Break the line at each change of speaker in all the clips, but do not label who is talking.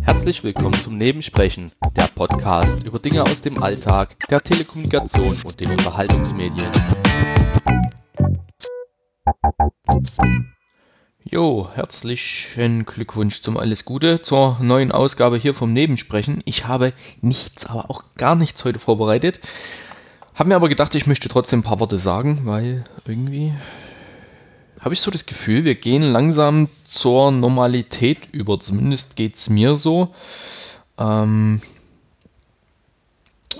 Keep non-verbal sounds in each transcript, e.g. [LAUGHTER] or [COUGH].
Herzlich willkommen zum Nebensprechen, der Podcast über Dinge aus dem Alltag, der Telekommunikation und den Unterhaltungsmedien. Jo, herzlichen Glückwunsch zum Alles Gute zur neuen Ausgabe hier vom Nebensprechen. Ich habe nichts, aber auch gar nichts heute vorbereitet. Habe mir aber gedacht, ich möchte trotzdem ein paar Worte sagen, weil irgendwie habe ich so das Gefühl, wir gehen langsam zur Normalität über. Zumindest geht es mir so. Ähm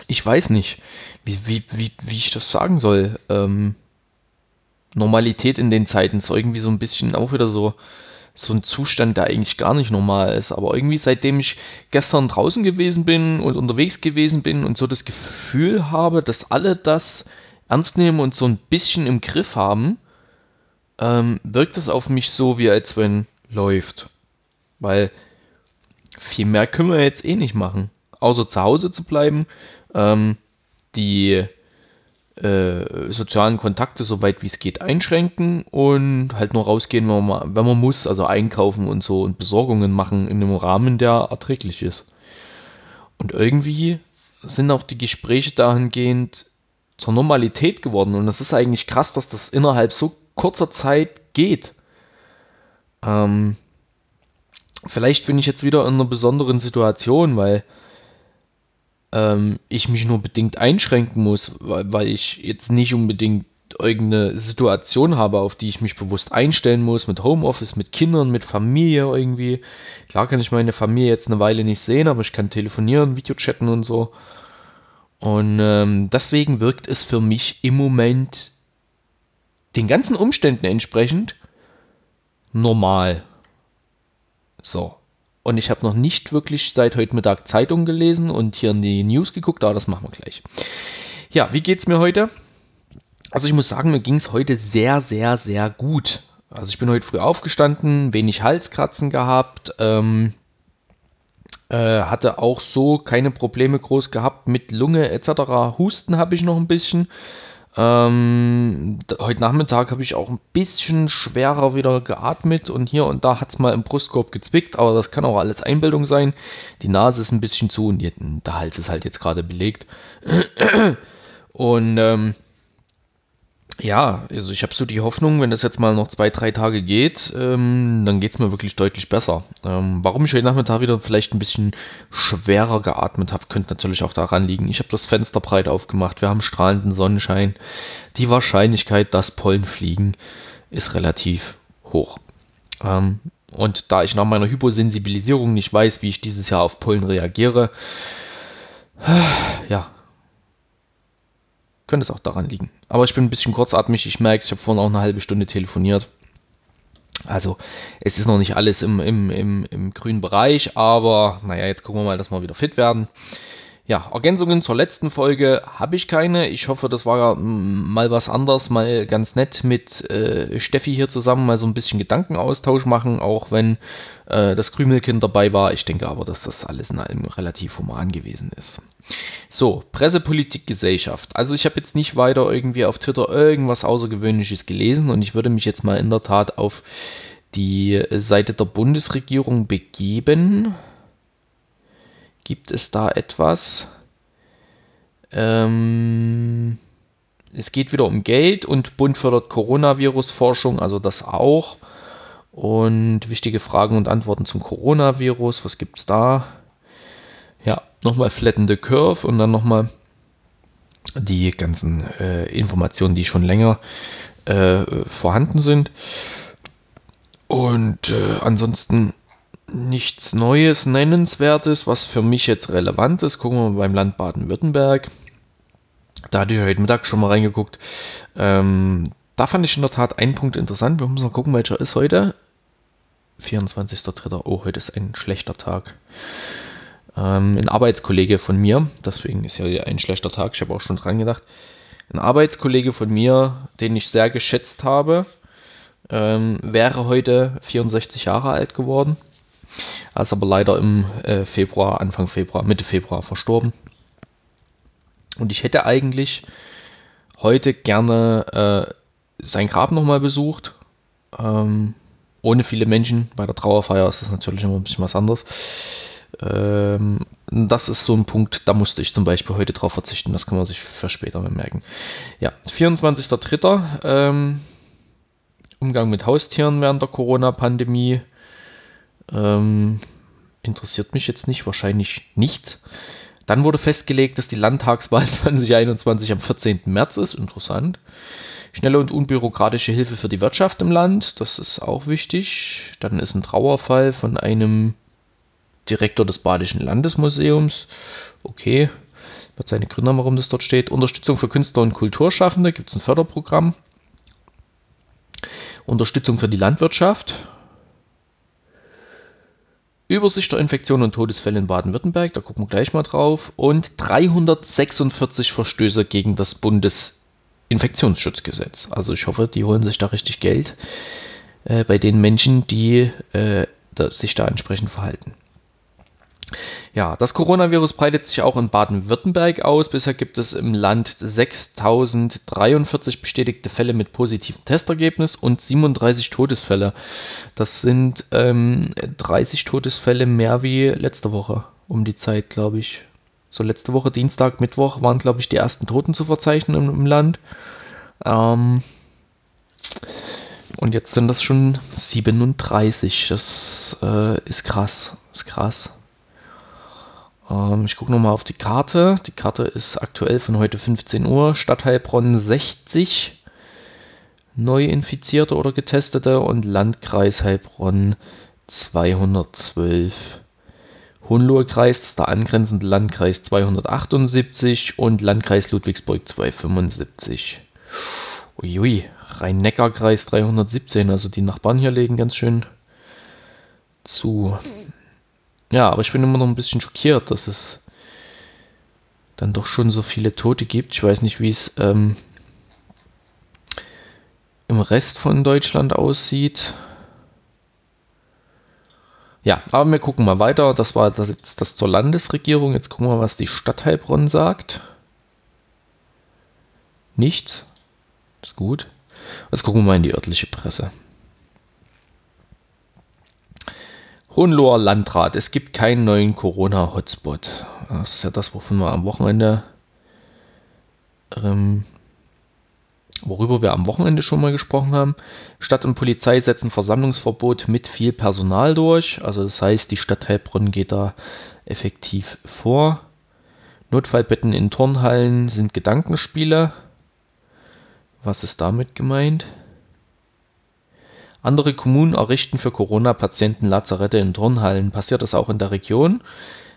ich weiß nicht, wie, wie, wie, wie ich das sagen soll. Ähm Normalität in den Zeiten ist irgendwie so ein bisschen auch wieder so, so ein Zustand, der eigentlich gar nicht normal ist. Aber irgendwie seitdem ich gestern draußen gewesen bin und unterwegs gewesen bin und so das Gefühl habe, dass alle das ernst nehmen und so ein bisschen im Griff haben, ähm, wirkt es auf mich so, wie als wenn läuft. Weil viel mehr können wir jetzt eh nicht machen. Außer zu Hause zu bleiben, ähm, die äh, sozialen Kontakte so weit wie es geht einschränken und halt nur rausgehen, wenn man, wenn man muss, also einkaufen und so und Besorgungen machen in einem Rahmen, der erträglich ist. Und irgendwie sind auch die Gespräche dahingehend zur Normalität geworden und es ist eigentlich krass, dass das innerhalb so kurzer Zeit geht. Ähm, vielleicht bin ich jetzt wieder in einer besonderen Situation, weil ähm, ich mich nur bedingt einschränken muss, weil, weil ich jetzt nicht unbedingt irgendeine Situation habe, auf die ich mich bewusst einstellen muss, mit Homeoffice, mit Kindern, mit Familie irgendwie. Klar kann ich meine Familie jetzt eine Weile nicht sehen, aber ich kann telefonieren, Videochatten und so. Und ähm, deswegen wirkt es für mich im Moment den ganzen Umständen entsprechend normal. So. Und ich habe noch nicht wirklich seit heute Mittag Zeitung gelesen und hier in die News geguckt, aber das machen wir gleich. Ja, wie geht's mir heute? Also ich muss sagen, mir ging es heute sehr, sehr, sehr gut. Also ich bin heute früh aufgestanden, wenig Halskratzen gehabt, ähm, äh, hatte auch so keine Probleme groß gehabt mit Lunge etc. Husten habe ich noch ein bisschen. Ähm, heute Nachmittag habe ich auch ein bisschen schwerer wieder geatmet und hier und da hat es mal im Brustkorb gezwickt, aber das kann auch alles Einbildung sein. Die Nase ist ein bisschen zu und der Hals ist halt jetzt gerade belegt. Und ähm, ja, also ich habe so die Hoffnung, wenn das jetzt mal noch zwei, drei Tage geht, ähm, dann geht es mir wirklich deutlich besser. Ähm, warum ich heute Nachmittag wieder vielleicht ein bisschen schwerer geatmet habe, könnte natürlich auch daran liegen. Ich habe das Fenster breit aufgemacht, wir haben strahlenden Sonnenschein. Die Wahrscheinlichkeit, dass Pollen fliegen, ist relativ hoch. Ähm, und da ich nach meiner Hyposensibilisierung nicht weiß, wie ich dieses Jahr auf Pollen reagiere, ja, könnte es auch daran liegen. Aber ich bin ein bisschen kurzatmig. Ich merke, ich habe vorhin auch eine halbe Stunde telefoniert. Also es ist noch nicht alles im, im, im, im grünen Bereich, aber naja, jetzt gucken wir mal, dass wir wieder fit werden. Ja, Ergänzungen zur letzten Folge habe ich keine. Ich hoffe, das war mal was anderes, mal ganz nett mit äh, Steffi hier zusammen mal so ein bisschen Gedankenaustausch machen, auch wenn äh, das Krümelkind dabei war. Ich denke aber, dass das alles in allem relativ human gewesen ist. So, Pressepolitik, Gesellschaft. Also ich habe jetzt nicht weiter irgendwie auf Twitter irgendwas Außergewöhnliches gelesen und ich würde mich jetzt mal in der Tat auf die Seite der Bundesregierung begeben. Gibt es da etwas? Ähm, es geht wieder um Geld und Bund fördert Coronavirus-Forschung, also das auch. Und wichtige Fragen und Antworten zum Coronavirus. Was gibt es da? Ja, nochmal Flatten the Curve und dann nochmal die ganzen äh, Informationen, die schon länger äh, vorhanden sind. Und äh, ansonsten nichts Neues, Nennenswertes, was für mich jetzt relevant ist. Gucken wir mal beim Land Baden-Württemberg. Da hatte ich heute Mittag schon mal reingeguckt. Ähm, da fand ich in der Tat einen Punkt interessant. Wir müssen mal gucken, welcher ist heute. 24.03. Oh, heute ist ein schlechter Tag. Ähm, ein Arbeitskollege von mir, deswegen ist ja ein schlechter Tag, ich habe auch schon dran gedacht. Ein Arbeitskollege von mir, den ich sehr geschätzt habe, ähm, wäre heute 64 Jahre alt geworden. Er ist aber leider im äh, Februar, Anfang Februar, Mitte Februar verstorben. Und ich hätte eigentlich heute gerne äh, sein Grab nochmal besucht. Ähm, ohne viele Menschen. Bei der Trauerfeier ist das natürlich immer ein bisschen was anderes. Ähm, das ist so ein Punkt, da musste ich zum Beispiel heute drauf verzichten. Das kann man sich für später mal merken. Ja, 24.03. Ähm, Umgang mit Haustieren während der Corona-Pandemie. Ähm, interessiert mich jetzt nicht, wahrscheinlich nicht. Dann wurde festgelegt, dass die Landtagswahl [LAUGHS] 2021 am 14. März ist. Interessant. Schnelle und unbürokratische Hilfe für die Wirtschaft im Land, das ist auch wichtig. Dann ist ein Trauerfall von einem Direktor des Badischen Landesmuseums. Okay, wird seine Gründe haben, warum das dort steht. Unterstützung für Künstler und Kulturschaffende, gibt es ein Förderprogramm. Unterstützung für die Landwirtschaft. Übersicht der Infektionen und Todesfälle in Baden-Württemberg, da gucken wir gleich mal drauf. Und 346 Verstöße gegen das Bundesinfektionsschutzgesetz. Also ich hoffe, die holen sich da richtig Geld äh, bei den Menschen, die äh, sich da entsprechend verhalten. Ja, das Coronavirus breitet sich auch in Baden-Württemberg aus. Bisher gibt es im Land 6043 bestätigte Fälle mit positivem Testergebnis und 37 Todesfälle. Das sind ähm, 30 Todesfälle mehr wie letzte Woche um die Zeit, glaube ich. So letzte Woche, Dienstag, Mittwoch waren, glaube ich, die ersten Toten zu verzeichnen im, im Land. Ähm, und jetzt sind das schon 37. Das äh, ist krass. Ist krass. Ähm, ich gucke nochmal auf die Karte. Die Karte ist aktuell von heute 15 Uhr. Stadt Heilbronn 60 neu infizierte oder getestete und Landkreis Heilbronn 212. Hohenlohe Kreis, das ist der angrenzende Landkreis 278 und Landkreis Ludwigsburg 275. Uiui, Rhein-Neckar-Kreis 317, also die Nachbarn hier legen ganz schön zu. Ja, aber ich bin immer noch ein bisschen schockiert, dass es dann doch schon so viele Tote gibt. Ich weiß nicht, wie es ähm, im Rest von Deutschland aussieht. Ja, aber wir gucken mal weiter. Das war das jetzt das zur Landesregierung. Jetzt gucken wir, was die Stadt Heilbronn sagt. Nichts. Ist gut. Jetzt gucken wir mal in die örtliche Presse. Hohenloher Landrat, es gibt keinen neuen Corona-Hotspot. Das ist ja das, wovon wir am Wochenende, ähm, worüber wir am Wochenende schon mal gesprochen haben. Stadt und Polizei setzen Versammlungsverbot mit viel Personal durch. Also das heißt, die Stadt Heilbronn geht da effektiv vor. Notfallbetten in Turnhallen sind Gedankenspiele. Was ist damit gemeint? Andere Kommunen errichten für Corona-Patienten Lazarette in Turnhallen. Passiert das auch in der Region?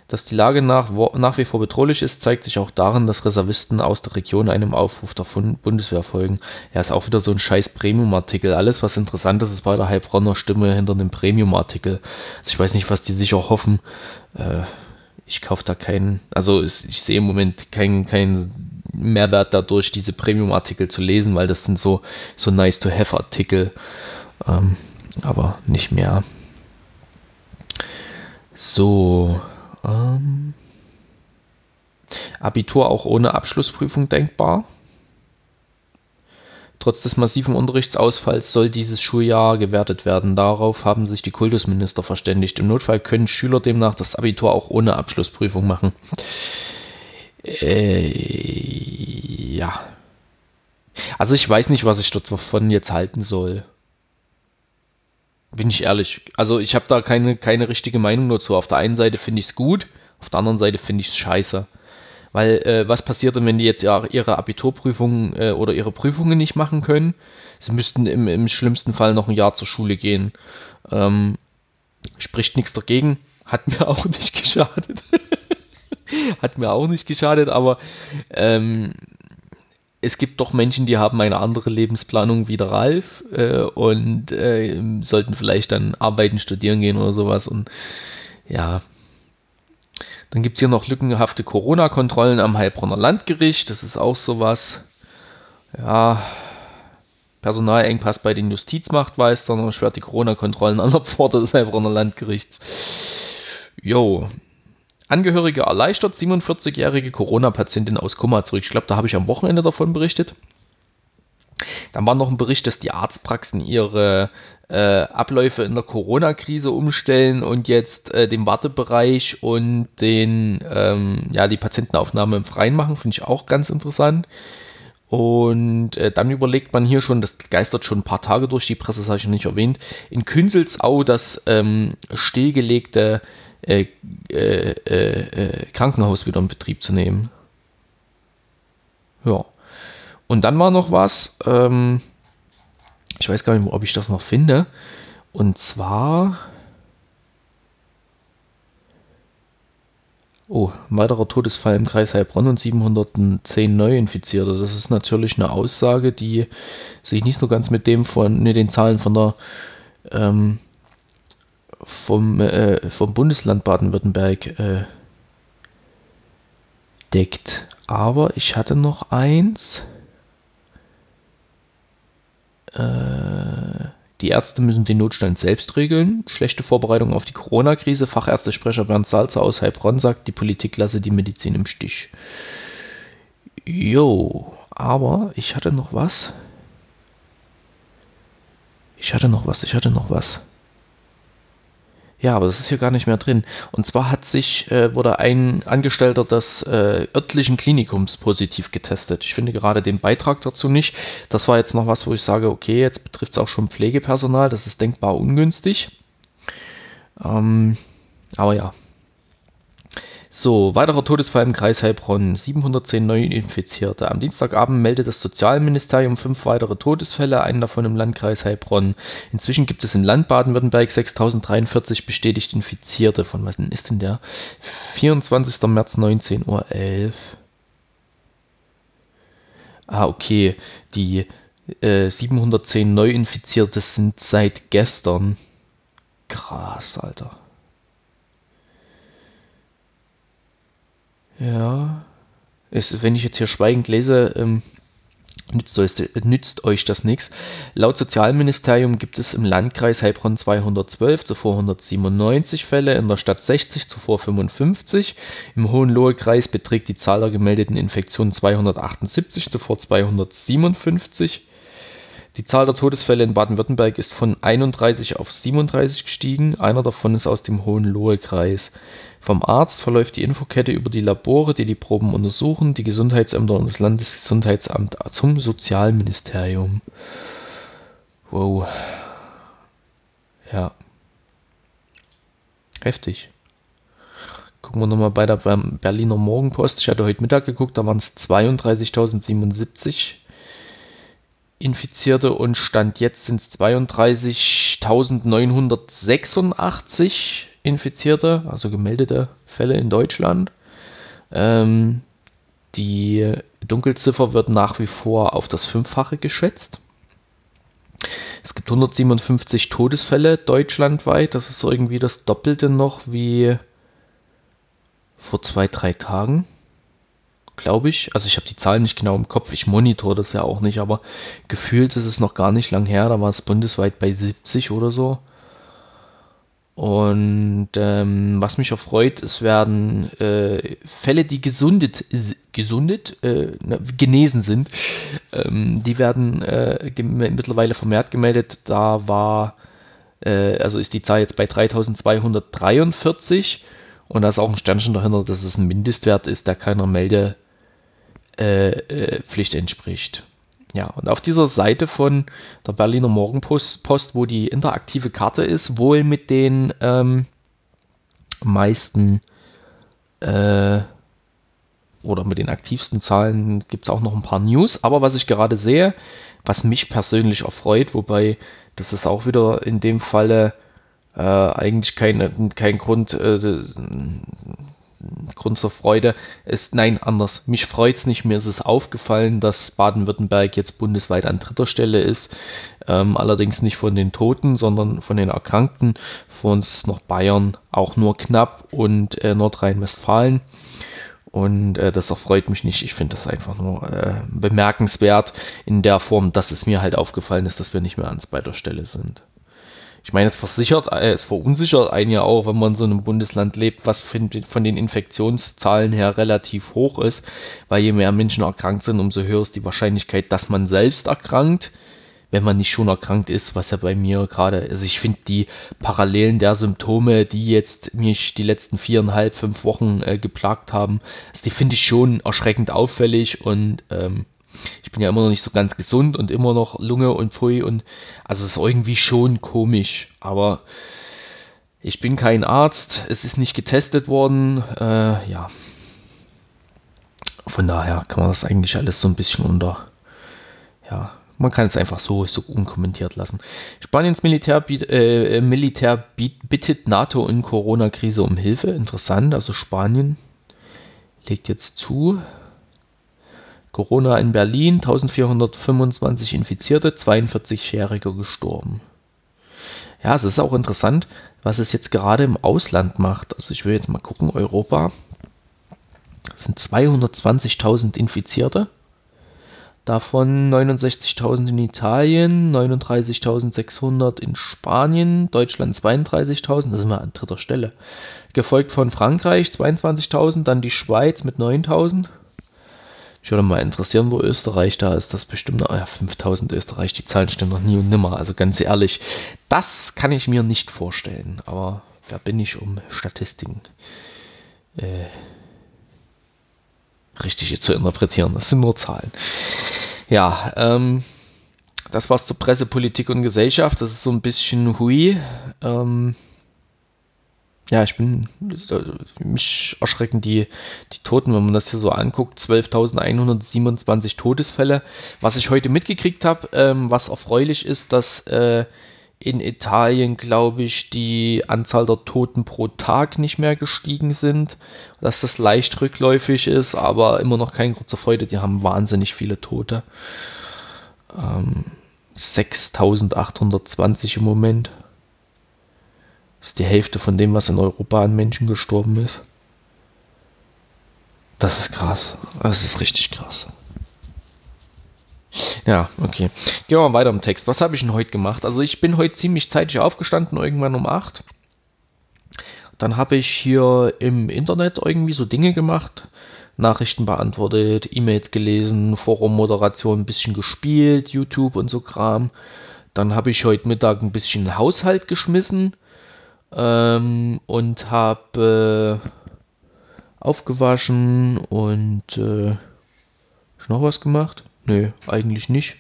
Dass die Lage nach, nach wie vor bedrohlich ist, zeigt sich auch darin, dass Reservisten aus der Region einem Aufruf der Bundeswehr folgen. Ja, ist auch wieder so ein scheiß Premium-Artikel. Alles, was interessant ist, ist bei der Heilbronner Stimme hinter einem Premium-Artikel. Also ich weiß nicht, was die sich auch hoffen. Äh, ich kaufe da keinen, also ich sehe im Moment keinen kein Mehrwert dadurch, diese Premium-Artikel zu lesen, weil das sind so, so nice-to-have-Artikel ähm, aber nicht mehr. So. Ähm, Abitur auch ohne Abschlussprüfung denkbar. Trotz des massiven Unterrichtsausfalls soll dieses Schuljahr gewertet werden. Darauf haben sich die Kultusminister verständigt. Im Notfall können Schüler demnach das Abitur auch ohne Abschlussprüfung machen. Äh, ja. Also ich weiß nicht, was ich davon jetzt halten soll. Bin ich ehrlich. Also ich habe da keine, keine richtige Meinung dazu. Auf der einen Seite finde ich es gut, auf der anderen Seite finde ich es scheiße. Weil äh, was passiert denn, wenn die jetzt ja ihre Abiturprüfungen äh, oder ihre Prüfungen nicht machen können? Sie müssten im, im schlimmsten Fall noch ein Jahr zur Schule gehen. Ähm, spricht nichts dagegen. Hat mir [LAUGHS] auch nicht geschadet. Hat mir auch nicht geschadet, aber ähm, es gibt doch Menschen, die haben eine andere Lebensplanung wie der Ralf äh, und äh, sollten vielleicht dann arbeiten, studieren gehen oder sowas. Und ja, dann gibt es hier noch lückenhafte Corona-Kontrollen am Heilbronner Landgericht. Das ist auch sowas. Ja, Personalengpass bei den Justizmachtmeistern erschwert die Corona-Kontrollen an der Pforte des Heilbronner Landgerichts. Jo, Angehörige erleichtert 47-jährige Corona-Patientin aus Koma zurück. Ich glaube, da habe ich am Wochenende davon berichtet. Dann war noch ein Bericht, dass die Arztpraxen ihre äh, Abläufe in der Corona-Krise umstellen und jetzt äh, den Wartebereich und den, ähm, ja, die Patientenaufnahme im Freien machen, finde ich auch ganz interessant. Und äh, dann überlegt man hier schon, das geistert schon ein paar Tage durch die Presse, das habe ich noch nicht erwähnt, in Künzelsau das ähm, stillgelegte äh, äh, äh, Krankenhaus wieder in Betrieb zu nehmen. Ja. Und dann war noch was, ähm, ich weiß gar nicht, ob ich das noch finde. Und zwar. Oh, weiterer Todesfall im Kreis Heilbronn und 710 Neuinfizierte. Das ist natürlich eine Aussage, die sich nicht so ganz mit dem von mit den Zahlen von der ähm, vom, äh, vom Bundesland Baden-Württemberg äh, deckt. Aber ich hatte noch eins. Äh, die Ärzte müssen den Notstand selbst regeln. Schlechte Vorbereitung auf die Corona-Krise. Fachärztesprecher Bernd Salzer aus Heilbronn sagt, die Politik lasse die Medizin im Stich. Jo, aber ich hatte noch was. Ich hatte noch was, ich hatte noch was. Ja, aber das ist hier gar nicht mehr drin. Und zwar hat sich, äh, wurde ein Angestellter des äh, örtlichen Klinikums positiv getestet. Ich finde gerade den Beitrag dazu nicht. Das war jetzt noch was, wo ich sage, okay, jetzt betrifft es auch schon Pflegepersonal. Das ist denkbar ungünstig. Ähm, aber ja, so, weiterer Todesfall im Kreis Heilbronn. 710 Neuinfizierte. Am Dienstagabend meldet das Sozialministerium fünf weitere Todesfälle, einen davon im Landkreis Heilbronn. Inzwischen gibt es im Land Baden-Württemberg 6043 bestätigt Infizierte. Von was ist denn der? 24. März 19.11 Uhr. Ah, okay. Die äh, 710 Neuinfizierte sind seit gestern. Krass, Alter. Ja. Ist, wenn ich jetzt hier schweigend lese, ähm, nützt, euch, nützt euch das nichts. Laut Sozialministerium gibt es im Landkreis Heilbronn 212, zuvor 197 Fälle, in der Stadt 60, zuvor 55. Im Hohenlohe-Kreis beträgt die Zahl der gemeldeten Infektionen 278, zuvor 257. Die Zahl der Todesfälle in Baden-Württemberg ist von 31 auf 37 gestiegen. Einer davon ist aus dem Hohenlohe-Kreis. Vom Arzt verläuft die Infokette über die Labore, die die Proben untersuchen, die Gesundheitsämter und das Landesgesundheitsamt zum Sozialministerium. Wow. Ja. Heftig. Gucken wir nochmal bei der Berliner Morgenpost. Ich hatte heute Mittag geguckt, da waren es 32.077 Infizierte und Stand jetzt sind es 32.986 Infizierte, also gemeldete Fälle in Deutschland. Ähm, die Dunkelziffer wird nach wie vor auf das Fünffache geschätzt. Es gibt 157 Todesfälle deutschlandweit. Das ist irgendwie das Doppelte noch wie vor zwei, drei Tagen. Glaube ich. Also ich habe die Zahlen nicht genau im Kopf. Ich monitor das ja auch nicht, aber gefühlt ist es noch gar nicht lang her. Da war es bundesweit bei 70 oder so. Und ähm, was mich erfreut, es werden äh, Fälle, die gesundet, gesundet, äh, genesen sind, ähm, die werden äh, mittlerweile vermehrt gemeldet. Da war, äh, also ist die Zahl jetzt bei 3243 und da ist auch ein Sternchen dahinter, dass es ein Mindestwert ist, der keiner Meldepflicht äh, äh, entspricht. Ja, und auf dieser Seite von der Berliner Morgenpost, Post, wo die interaktive Karte ist, wohl mit den ähm, meisten äh, oder mit den aktivsten Zahlen gibt es auch noch ein paar News. Aber was ich gerade sehe, was mich persönlich erfreut, wobei das ist auch wieder in dem Falle äh, eigentlich kein, kein Grund, äh, Grund zur Freude ist, nein, anders. Mich freut es nicht. Mir ist es aufgefallen, dass Baden-Württemberg jetzt bundesweit an dritter Stelle ist. Ähm, allerdings nicht von den Toten, sondern von den Erkrankten. Vor uns noch Bayern auch nur knapp und äh, Nordrhein-Westfalen. Und äh, das erfreut mich nicht. Ich finde das einfach nur äh, bemerkenswert in der Form, dass es mir halt aufgefallen ist, dass wir nicht mehr an zweiter Stelle sind. Ich meine, es versichert, äh, es verunsichert einen ja auch, wenn man in so einem Bundesland lebt, was von, von den Infektionszahlen her relativ hoch ist, weil je mehr Menschen erkrankt sind, umso höher ist die Wahrscheinlichkeit, dass man selbst erkrankt wenn man nicht schon erkrankt ist, was ja bei mir gerade, also ich finde die Parallelen der Symptome, die jetzt mich die letzten viereinhalb, fünf Wochen äh, geplagt haben, also die finde ich schon erschreckend auffällig und ähm, ich bin ja immer noch nicht so ganz gesund und immer noch Lunge und Pfui und also es ist irgendwie schon komisch, aber ich bin kein Arzt, es ist nicht getestet worden, äh, ja. Von daher kann man das eigentlich alles so ein bisschen unter, ja, man kann es einfach so, so unkommentiert lassen. Spaniens Militär, äh, Militär bittet NATO in Corona-Krise um Hilfe. Interessant, also Spanien legt jetzt zu. Corona in Berlin, 1425 Infizierte, 42-Jähriger gestorben. Ja, es ist auch interessant, was es jetzt gerade im Ausland macht. Also ich will jetzt mal gucken, Europa. Das sind 220.000 Infizierte. Davon 69.000 in Italien, 39.600 in Spanien, Deutschland 32.000, da sind wir an dritter Stelle. Gefolgt von Frankreich 22.000, dann die Schweiz mit 9.000. Ich würde mal interessieren, wo Österreich da ist. Das bestimmt, oh ja, 5000 Österreich, die Zahlen stimmen noch nie und nimmer. Also ganz ehrlich, das kann ich mir nicht vorstellen. Aber wer bin ich um Statistiken? Äh, richtig zu interpretieren. Das sind nur Zahlen. Ja, ähm, das war's zur Presse, Politik und Gesellschaft. Das ist so ein bisschen hui. Ähm, ja, ich bin, mich erschrecken die, die Toten, wenn man das hier so anguckt. 12.127 Todesfälle. Was ich heute mitgekriegt habe, ähm, was erfreulich ist, dass äh, in Italien, glaube ich, die Anzahl der Toten pro Tag nicht mehr gestiegen sind, dass das leicht rückläufig ist, aber immer noch kein Grund zur Freude. Die haben wahnsinnig viele Tote. Ähm, 6820 im Moment. Das ist die Hälfte von dem, was in Europa an Menschen gestorben ist. Das ist krass. Das ist richtig krass. Ja, okay. Gehen wir mal weiter im Text. Was habe ich denn heute gemacht? Also ich bin heute ziemlich zeitig aufgestanden, irgendwann um 8. Dann habe ich hier im Internet irgendwie so Dinge gemacht. Nachrichten beantwortet, E-Mails gelesen, Forum-Moderation ein bisschen gespielt, YouTube und so Kram. Dann habe ich heute Mittag ein bisschen Haushalt geschmissen ähm, und habe äh, aufgewaschen und äh, noch was gemacht. Nö, eigentlich nicht.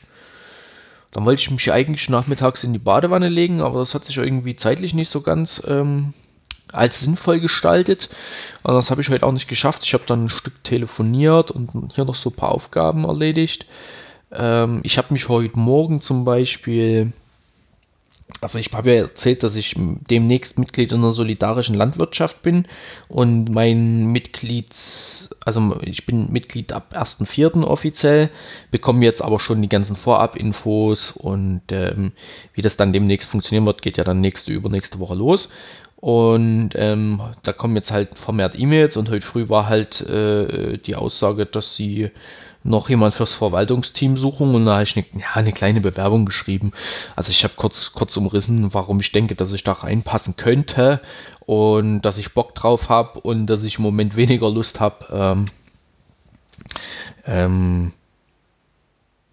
Dann wollte ich mich eigentlich nachmittags in die Badewanne legen, aber das hat sich irgendwie zeitlich nicht so ganz ähm, als sinnvoll gestaltet. Und das habe ich heute auch nicht geschafft. Ich habe dann ein Stück telefoniert und hier noch so ein paar Aufgaben erledigt. Ähm, ich habe mich heute Morgen zum Beispiel also ich habe ja erzählt, dass ich demnächst Mitglied in einer solidarischen Landwirtschaft bin und mein Mitglieds, also ich bin Mitglied ab 1.4. offiziell, bekomme jetzt aber schon die ganzen Vorab-Infos und ähm, wie das dann demnächst funktionieren wird, geht ja dann nächste, übernächste Woche los. Und ähm, da kommen jetzt halt vermehrt E-Mails und heute früh war halt äh, die Aussage, dass sie noch jemand fürs Verwaltungsteam suchen? Und da habe ich eine, ja, eine kleine Bewerbung geschrieben. Also ich habe kurz, kurz umrissen, warum ich denke, dass ich da reinpassen könnte und dass ich Bock drauf habe und dass ich im Moment weniger Lust habe, ähm, ähm,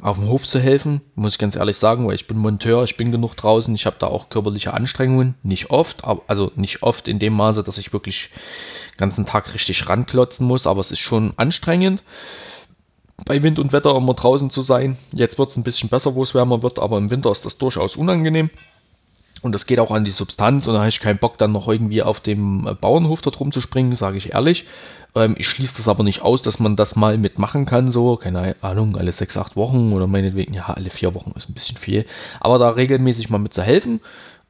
auf dem Hof zu helfen, muss ich ganz ehrlich sagen, weil ich bin Monteur, ich bin genug draußen, ich habe da auch körperliche Anstrengungen, nicht oft, aber, also nicht oft in dem Maße, dass ich wirklich den ganzen Tag richtig ranklotzen muss, aber es ist schon anstrengend bei Wind und Wetter immer draußen zu sein. Jetzt wird es ein bisschen besser, wo es wärmer wird, aber im Winter ist das durchaus unangenehm. Und das geht auch an die Substanz und da habe ich keinen Bock, dann noch irgendwie auf dem äh, Bauernhof dort rumzuspringen, sage ich ehrlich. Ähm, ich schließe das aber nicht aus, dass man das mal mitmachen kann, so, keine Ahnung, alle sechs, acht Wochen oder meinetwegen, ja, alle vier Wochen ist ein bisschen viel. Aber da regelmäßig mal mit zu helfen,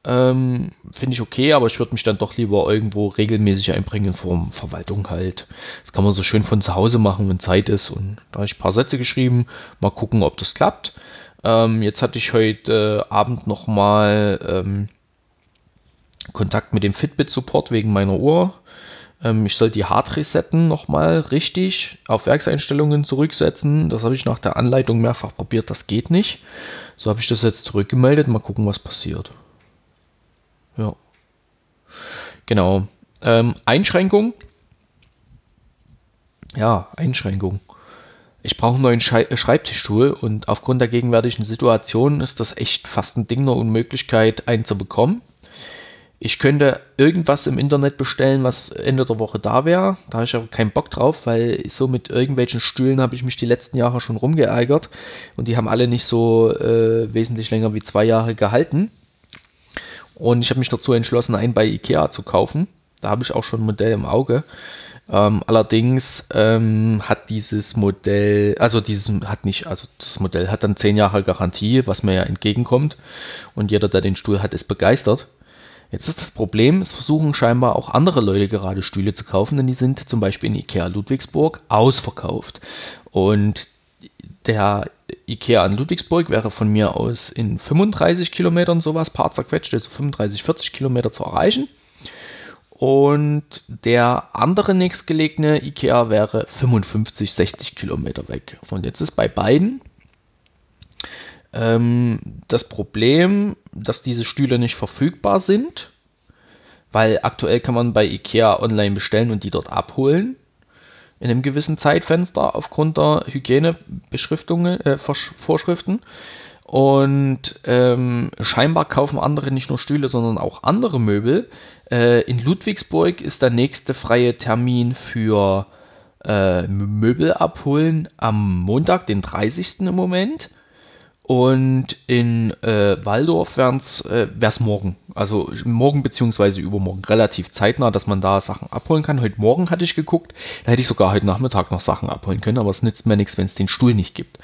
ähm, Finde ich okay, aber ich würde mich dann doch lieber irgendwo regelmäßig einbringen in Form Verwaltung halt. Das kann man so schön von zu Hause machen, wenn Zeit ist. Und da habe ich ein paar Sätze geschrieben. Mal gucken, ob das klappt. Ähm, jetzt hatte ich heute äh, Abend nochmal ähm, Kontakt mit dem Fitbit-Support wegen meiner Uhr. Ähm, ich soll die Hard resetten nochmal richtig auf Werkseinstellungen zurücksetzen. Das habe ich nach der Anleitung mehrfach probiert. Das geht nicht. So habe ich das jetzt zurückgemeldet. Mal gucken, was passiert. Ja. Genau. Ähm, Einschränkung. Ja, Einschränkung. Ich brauche einen neuen Schei äh, Schreibtischstuhl und aufgrund der gegenwärtigen Situation ist das echt fast ein Ding der Unmöglichkeit, einen zu bekommen. Ich könnte irgendwas im Internet bestellen, was Ende der Woche da wäre. Da habe ich aber keinen Bock drauf, weil so mit irgendwelchen Stühlen habe ich mich die letzten Jahre schon rumgeärgert und die haben alle nicht so äh, wesentlich länger wie zwei Jahre gehalten. Und ich habe mich dazu entschlossen, einen bei Ikea zu kaufen. Da habe ich auch schon ein Modell im Auge. Ähm, allerdings ähm, hat dieses Modell, also dieses hat nicht, also das Modell hat dann zehn Jahre Garantie, was mir ja entgegenkommt. Und jeder, der den Stuhl hat, ist begeistert. Jetzt ist das Problem, es versuchen scheinbar auch andere Leute gerade Stühle zu kaufen, denn die sind zum Beispiel in Ikea Ludwigsburg ausverkauft. Und der Ikea in Ludwigsburg wäre von mir aus in 35 Kilometern sowas, paar zerquetscht, also 35, 40 Kilometer zu erreichen. Und der andere nächstgelegene Ikea wäre 55, 60 Kilometer weg. Und jetzt ist bei beiden ähm, das Problem, dass diese Stühle nicht verfügbar sind, weil aktuell kann man bei Ikea online bestellen und die dort abholen in einem gewissen Zeitfenster aufgrund der Hygienebeschriftungen, äh, Vorschriften. Und ähm, scheinbar kaufen andere nicht nur Stühle, sondern auch andere Möbel. Äh, in Ludwigsburg ist der nächste freie Termin für äh, Möbel abholen am Montag, den 30. im Moment. Und in äh, Waldorf wäre es äh, morgen. Also morgen beziehungsweise übermorgen. Relativ zeitnah, dass man da Sachen abholen kann. Heute Morgen hatte ich geguckt. Da hätte ich sogar heute Nachmittag noch Sachen abholen können. Aber es nützt mir nichts, wenn es den Stuhl nicht gibt.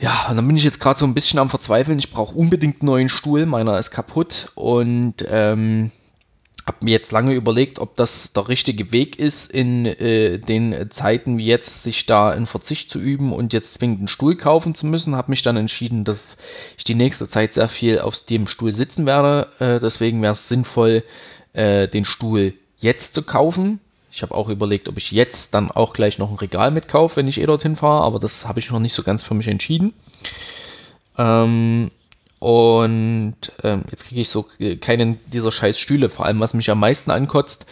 Ja, und dann bin ich jetzt gerade so ein bisschen am Verzweifeln. Ich brauche unbedingt einen neuen Stuhl. Meiner ist kaputt. Und ähm, habe mir jetzt lange überlegt, ob das der richtige Weg ist, in äh, den Zeiten wie jetzt sich da in Verzicht zu üben und jetzt zwingend einen Stuhl kaufen zu müssen. Habe mich dann entschieden, dass ich die nächste Zeit sehr viel auf dem Stuhl sitzen werde. Äh, deswegen wäre es sinnvoll, äh, den Stuhl jetzt zu kaufen. Ich habe auch überlegt, ob ich jetzt dann auch gleich noch ein Regal mitkaufe, wenn ich eh dorthin fahre, aber das habe ich noch nicht so ganz für mich entschieden. Ähm, und ähm, jetzt kriege ich so äh, keinen dieser scheiß Stühle. Vor allem, was mich am meisten ankotzt,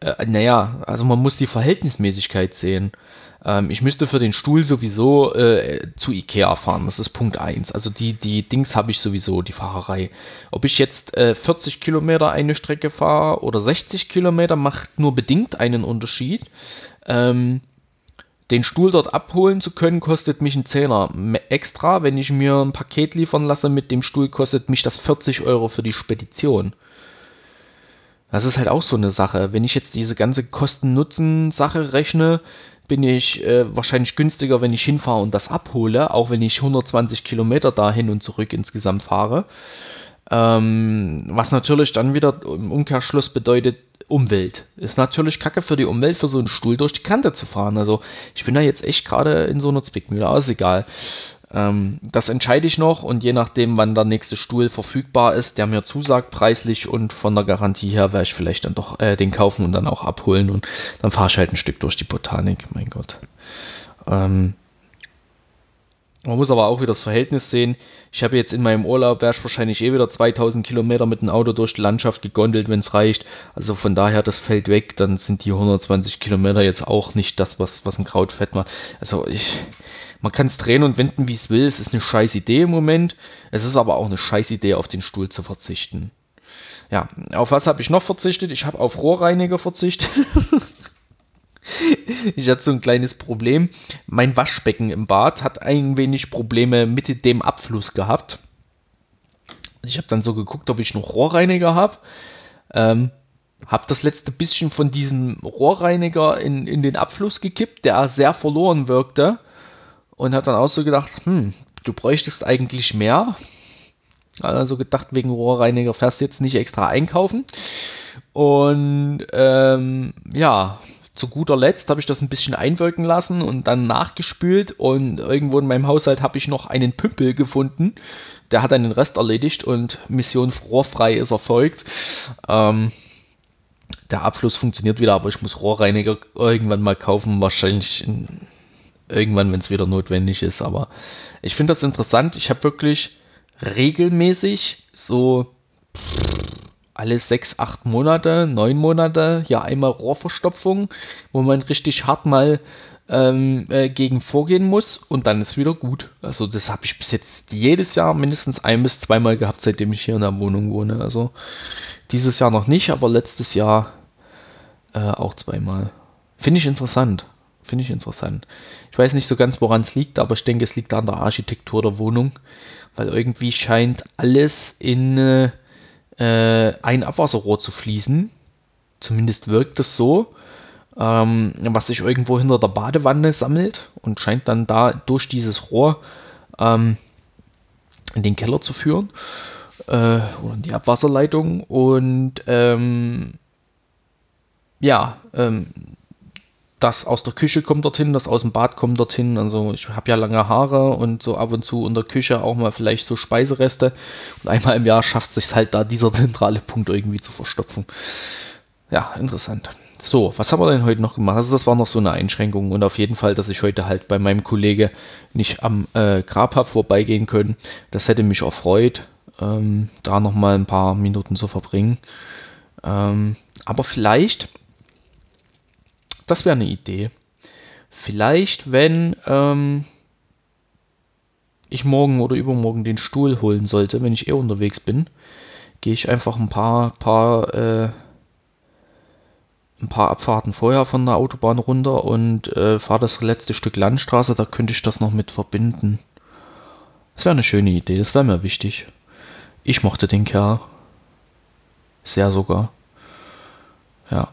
äh, naja, also man muss die Verhältnismäßigkeit sehen. Ähm, ich müsste für den Stuhl sowieso äh, zu Ikea fahren. Das ist Punkt 1. Also die, die Dings habe ich sowieso, die Fahrerei. Ob ich jetzt äh, 40 Kilometer eine Strecke fahre oder 60 Kilometer, macht nur bedingt einen Unterschied. Ähm, den Stuhl dort abholen zu können, kostet mich ein Zehner extra. Wenn ich mir ein Paket liefern lasse mit dem Stuhl, kostet mich das 40 Euro für die Spedition. Das ist halt auch so eine Sache. Wenn ich jetzt diese ganze Kosten-Nutzen-Sache rechne, bin ich äh, wahrscheinlich günstiger, wenn ich hinfahre und das abhole, auch wenn ich 120 Kilometer dahin und zurück insgesamt fahre. Ähm, was natürlich dann wieder im Umkehrschluss bedeutet, Umwelt. Ist natürlich kacke für die Umwelt, für so einen Stuhl durch die Kante zu fahren. Also ich bin da jetzt echt gerade in so einer Zwickmühle, aber ist egal. Ähm, das entscheide ich noch und je nachdem, wann der nächste Stuhl verfügbar ist, der mir zusagt, preislich und von der Garantie her, werde ich vielleicht dann doch äh, den kaufen und dann auch abholen und dann fahre ich halt ein Stück durch die Botanik, mein Gott. Ähm, man muss aber auch wieder das Verhältnis sehen. Ich habe jetzt in meinem Urlaub, wäre ich wahrscheinlich eh wieder 2000 Kilometer mit dem Auto durch die Landschaft gegondelt, wenn es reicht. Also von daher, das fällt weg. Dann sind die 120 Kilometer jetzt auch nicht das, was, was ein Krautfett macht. Also ich, man kann es drehen und wenden, wie es will. Es ist eine scheiß Idee im Moment. Es ist aber auch eine scheiß Idee, auf den Stuhl zu verzichten. Ja, auf was habe ich noch verzichtet? Ich habe auf Rohrreiniger verzichtet. [LAUGHS] ich hatte so ein kleines Problem. Mein Waschbecken im Bad hat ein wenig Probleme mit dem Abfluss gehabt. Ich habe dann so geguckt, ob ich noch Rohrreiniger habe. Ähm, habe das letzte bisschen von diesem Rohrreiniger in, in den Abfluss gekippt, der sehr verloren wirkte. Und habe dann auch so gedacht, hm, du bräuchtest eigentlich mehr. Also gedacht, wegen Rohrreiniger fährst du jetzt nicht extra einkaufen. Und ähm, ja, zu guter Letzt habe ich das ein bisschen einwirken lassen und dann nachgespült und irgendwo in meinem Haushalt habe ich noch einen Pümpel gefunden. Der hat dann den Rest erledigt und Mission rohrfrei ist erfolgt. Ähm, der Abfluss funktioniert wieder, aber ich muss Rohrreiniger irgendwann mal kaufen, wahrscheinlich in, irgendwann, wenn es wieder notwendig ist. Aber ich finde das interessant. Ich habe wirklich regelmäßig so alle sechs, acht Monate, neun Monate hier einmal Rohrverstopfung, wo man richtig hart mal ähm, äh, gegen vorgehen muss und dann ist wieder gut. Also das habe ich bis jetzt jedes Jahr mindestens ein bis zweimal gehabt, seitdem ich hier in der Wohnung wohne. Also dieses Jahr noch nicht, aber letztes Jahr äh, auch zweimal. Finde ich interessant. Finde ich interessant. Ich weiß nicht so ganz, woran es liegt, aber ich denke, es liegt an der Architektur der Wohnung, weil irgendwie scheint alles in äh, ein Abwasserrohr zu fließen. Zumindest wirkt es so ähm, was sich irgendwo hinter der Badewanne sammelt und scheint dann da durch dieses Rohr ähm, in den Keller zu führen äh, oder in die Abwasserleitung und ähm, ja, ähm, das aus der Küche kommt dorthin, das aus dem Bad kommt dorthin. Also ich habe ja lange Haare und so ab und zu in der Küche auch mal vielleicht so Speisereste. Und einmal im Jahr schafft es sich halt da dieser zentrale Punkt irgendwie zu verstopfen. Ja, interessant. So, was haben wir denn heute noch gemacht? Also das war noch so eine Einschränkung und auf jeden Fall, dass ich heute halt bei meinem Kollege nicht am äh, Grab habe vorbeigehen können. Das hätte mich erfreut, ähm, da noch mal ein paar Minuten zu verbringen. Ähm, aber vielleicht, das wäre eine Idee. Vielleicht, wenn ähm, ich morgen oder übermorgen den Stuhl holen sollte, wenn ich eh unterwegs bin, gehe ich einfach ein paar, paar äh, ein paar Abfahrten vorher von der Autobahn runter und äh, fahre das letzte Stück Landstraße, da könnte ich das noch mit verbinden. Das wäre eine schöne Idee, das wäre mir wichtig. Ich mochte den Kerl. Sehr sogar. Ja.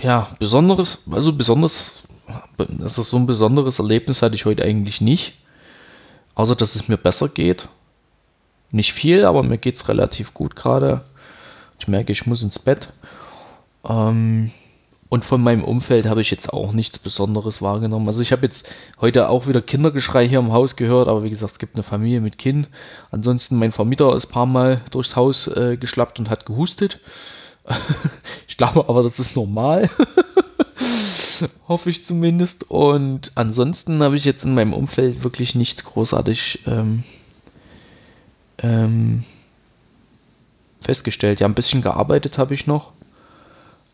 Ja, besonderes, also besonders, das ist so ein besonderes Erlebnis hatte ich heute eigentlich nicht. Außer, dass es mir besser geht. Nicht viel, aber mir geht es relativ gut gerade. Ich merke, ich muss ins Bett. Ähm, und von meinem Umfeld habe ich jetzt auch nichts Besonderes wahrgenommen. Also ich habe jetzt heute auch wieder Kindergeschrei hier im Haus gehört, aber wie gesagt, es gibt eine Familie mit Kind. Ansonsten mein Vermieter ist ein paar Mal durchs Haus äh, geschlappt und hat gehustet. [LAUGHS] ich glaube aber, das ist normal. [LAUGHS] Hoffe ich zumindest. Und ansonsten habe ich jetzt in meinem Umfeld wirklich nichts großartig ähm, ähm, festgestellt. Ja, ein bisschen gearbeitet habe ich noch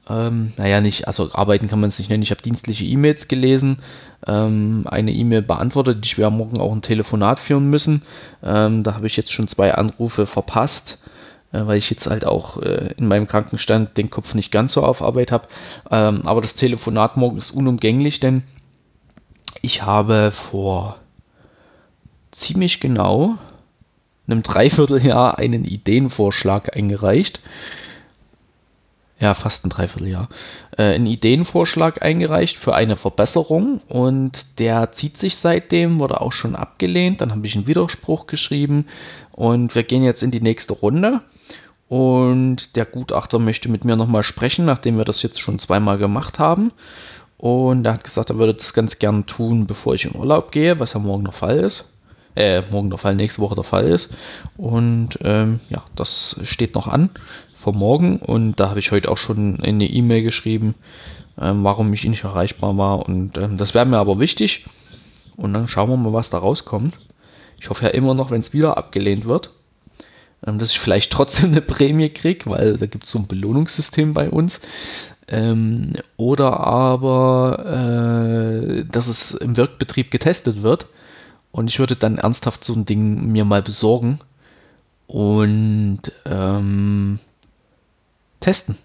ähm, naja, nicht, also arbeiten kann man es nicht nennen. Ich habe dienstliche E-Mails gelesen, ähm, eine E-Mail beantwortet. Ich werde morgen auch ein Telefonat führen müssen. Ähm, da habe ich jetzt schon zwei Anrufe verpasst, weil ich jetzt halt auch äh, in meinem Krankenstand den Kopf nicht ganz so auf Arbeit habe. Ähm, aber das Telefonat morgen ist unumgänglich, denn ich habe vor ziemlich genau einem Dreivierteljahr einen Ideenvorschlag eingereicht ja, fast ein Dreivierteljahr, äh, einen Ideenvorschlag eingereicht für eine Verbesserung und der zieht sich seitdem, wurde auch schon abgelehnt. Dann habe ich einen Widerspruch geschrieben und wir gehen jetzt in die nächste Runde. Und der Gutachter möchte mit mir nochmal sprechen, nachdem wir das jetzt schon zweimal gemacht haben. Und er hat gesagt, er würde das ganz gern tun, bevor ich in Urlaub gehe, was ja morgen der Fall ist. Äh, morgen der Fall, nächste Woche der Fall ist. Und ähm, ja, das steht noch an vom Morgen und da habe ich heute auch schon eine E-Mail geschrieben, ähm, warum ich nicht erreichbar war und ähm, das wäre mir aber wichtig und dann schauen wir mal, was da rauskommt. Ich hoffe ja immer noch, wenn es wieder abgelehnt wird, ähm, dass ich vielleicht trotzdem eine Prämie kriege, weil da gibt es so ein Belohnungssystem bei uns. Ähm, oder aber, äh, dass es im Wirkbetrieb getestet wird und ich würde dann ernsthaft so ein Ding mir mal besorgen und ähm, testen.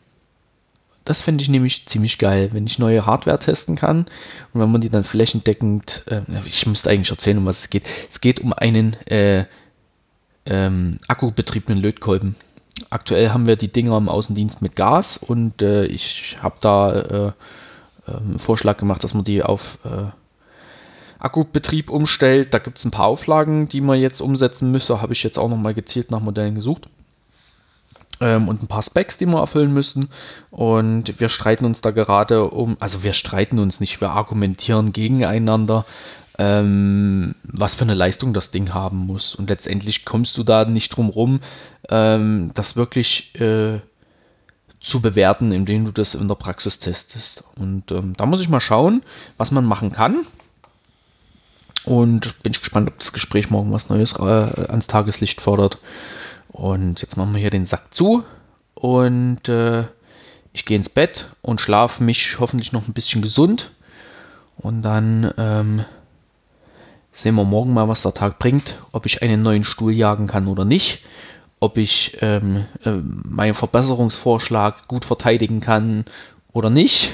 Das finde ich nämlich ziemlich geil, wenn ich neue Hardware testen kann und wenn man die dann flächendeckend, äh, ich müsste eigentlich erzählen, um was es geht. Es geht um einen äh, ähm, akkubetriebenen Lötkolben. Aktuell haben wir die Dinger im Außendienst mit Gas und äh, ich habe da äh, ähm, einen Vorschlag gemacht, dass man die auf äh, Akkubetrieb umstellt. Da gibt es ein paar Auflagen, die man jetzt umsetzen müsse. Habe ich jetzt auch nochmal gezielt nach Modellen gesucht ähm, und ein paar Specs, die wir erfüllen müssen. Und wir streiten uns da gerade um, also wir streiten uns nicht, wir argumentieren gegeneinander, ähm, was für eine Leistung das Ding haben muss. Und letztendlich kommst du da nicht drum rum, ähm, das wirklich äh, zu bewerten, indem du das in der Praxis testest. Und ähm, da muss ich mal schauen, was man machen kann. Und bin ich gespannt, ob das Gespräch morgen was Neues äh, ans Tageslicht fordert. Und jetzt machen wir hier den Sack zu und äh, ich gehe ins Bett und schlafe mich hoffentlich noch ein bisschen gesund. Und dann ähm, sehen wir morgen mal, was der Tag bringt, ob ich einen neuen Stuhl jagen kann oder nicht, ob ich ähm, äh, meinen Verbesserungsvorschlag gut verteidigen kann oder nicht.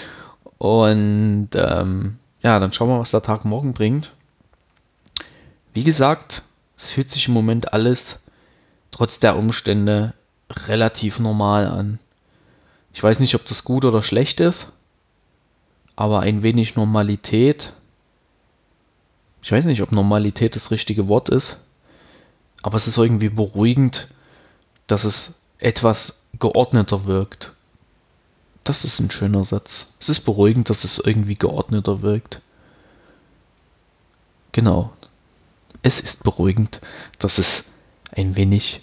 [LAUGHS] und ähm, ja, dann schauen wir, was der Tag morgen bringt. Wie gesagt, es fühlt sich im Moment alles trotz der Umstände relativ normal an. Ich weiß nicht, ob das gut oder schlecht ist, aber ein wenig Normalität. Ich weiß nicht, ob Normalität das richtige Wort ist, aber es ist irgendwie beruhigend, dass es etwas geordneter wirkt. Das ist ein schöner Satz. Es ist beruhigend, dass es irgendwie geordneter wirkt. Genau. Es ist beruhigend, dass es ein wenig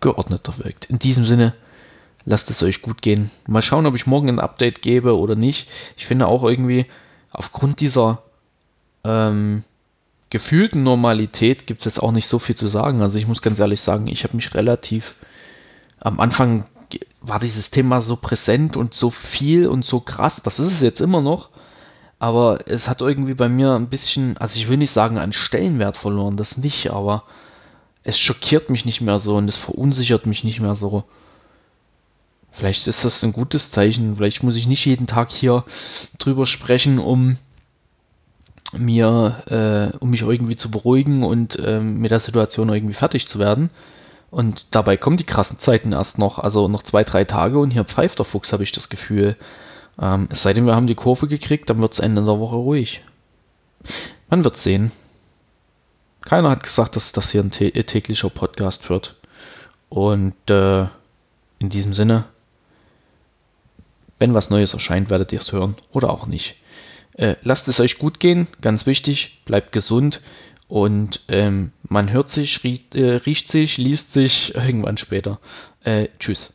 geordneter wirkt. In diesem Sinne, lasst es euch gut gehen. Mal schauen, ob ich morgen ein Update gebe oder nicht. Ich finde auch irgendwie, aufgrund dieser ähm, gefühlten Normalität gibt es jetzt auch nicht so viel zu sagen. Also ich muss ganz ehrlich sagen, ich habe mich relativ am Anfang war dieses Thema so präsent und so viel und so krass. Das ist es jetzt immer noch. Aber es hat irgendwie bei mir ein bisschen, also ich will nicht sagen, an Stellenwert verloren, das nicht, aber es schockiert mich nicht mehr so und es verunsichert mich nicht mehr so. Vielleicht ist das ein gutes Zeichen. Vielleicht muss ich nicht jeden Tag hier drüber sprechen, um mir, äh, um mich irgendwie zu beruhigen und äh, mit der Situation irgendwie fertig zu werden. Und dabei kommen die krassen Zeiten erst noch, also noch zwei, drei Tage und hier pfeift der Fuchs, habe ich das Gefühl. Ähm, es sei denn, wir haben die Kurve gekriegt, dann wird es Ende der Woche ruhig. Man wird sehen. Keiner hat gesagt, dass das hier ein täglicher Podcast wird. Und äh, in diesem Sinne, wenn was Neues erscheint, werdet ihr es hören oder auch nicht. Äh, lasst es euch gut gehen, ganz wichtig, bleibt gesund und ähm, man hört sich, riecht, äh, riecht, sich, liest sich [LAUGHS] irgendwann später. Äh, tschüss.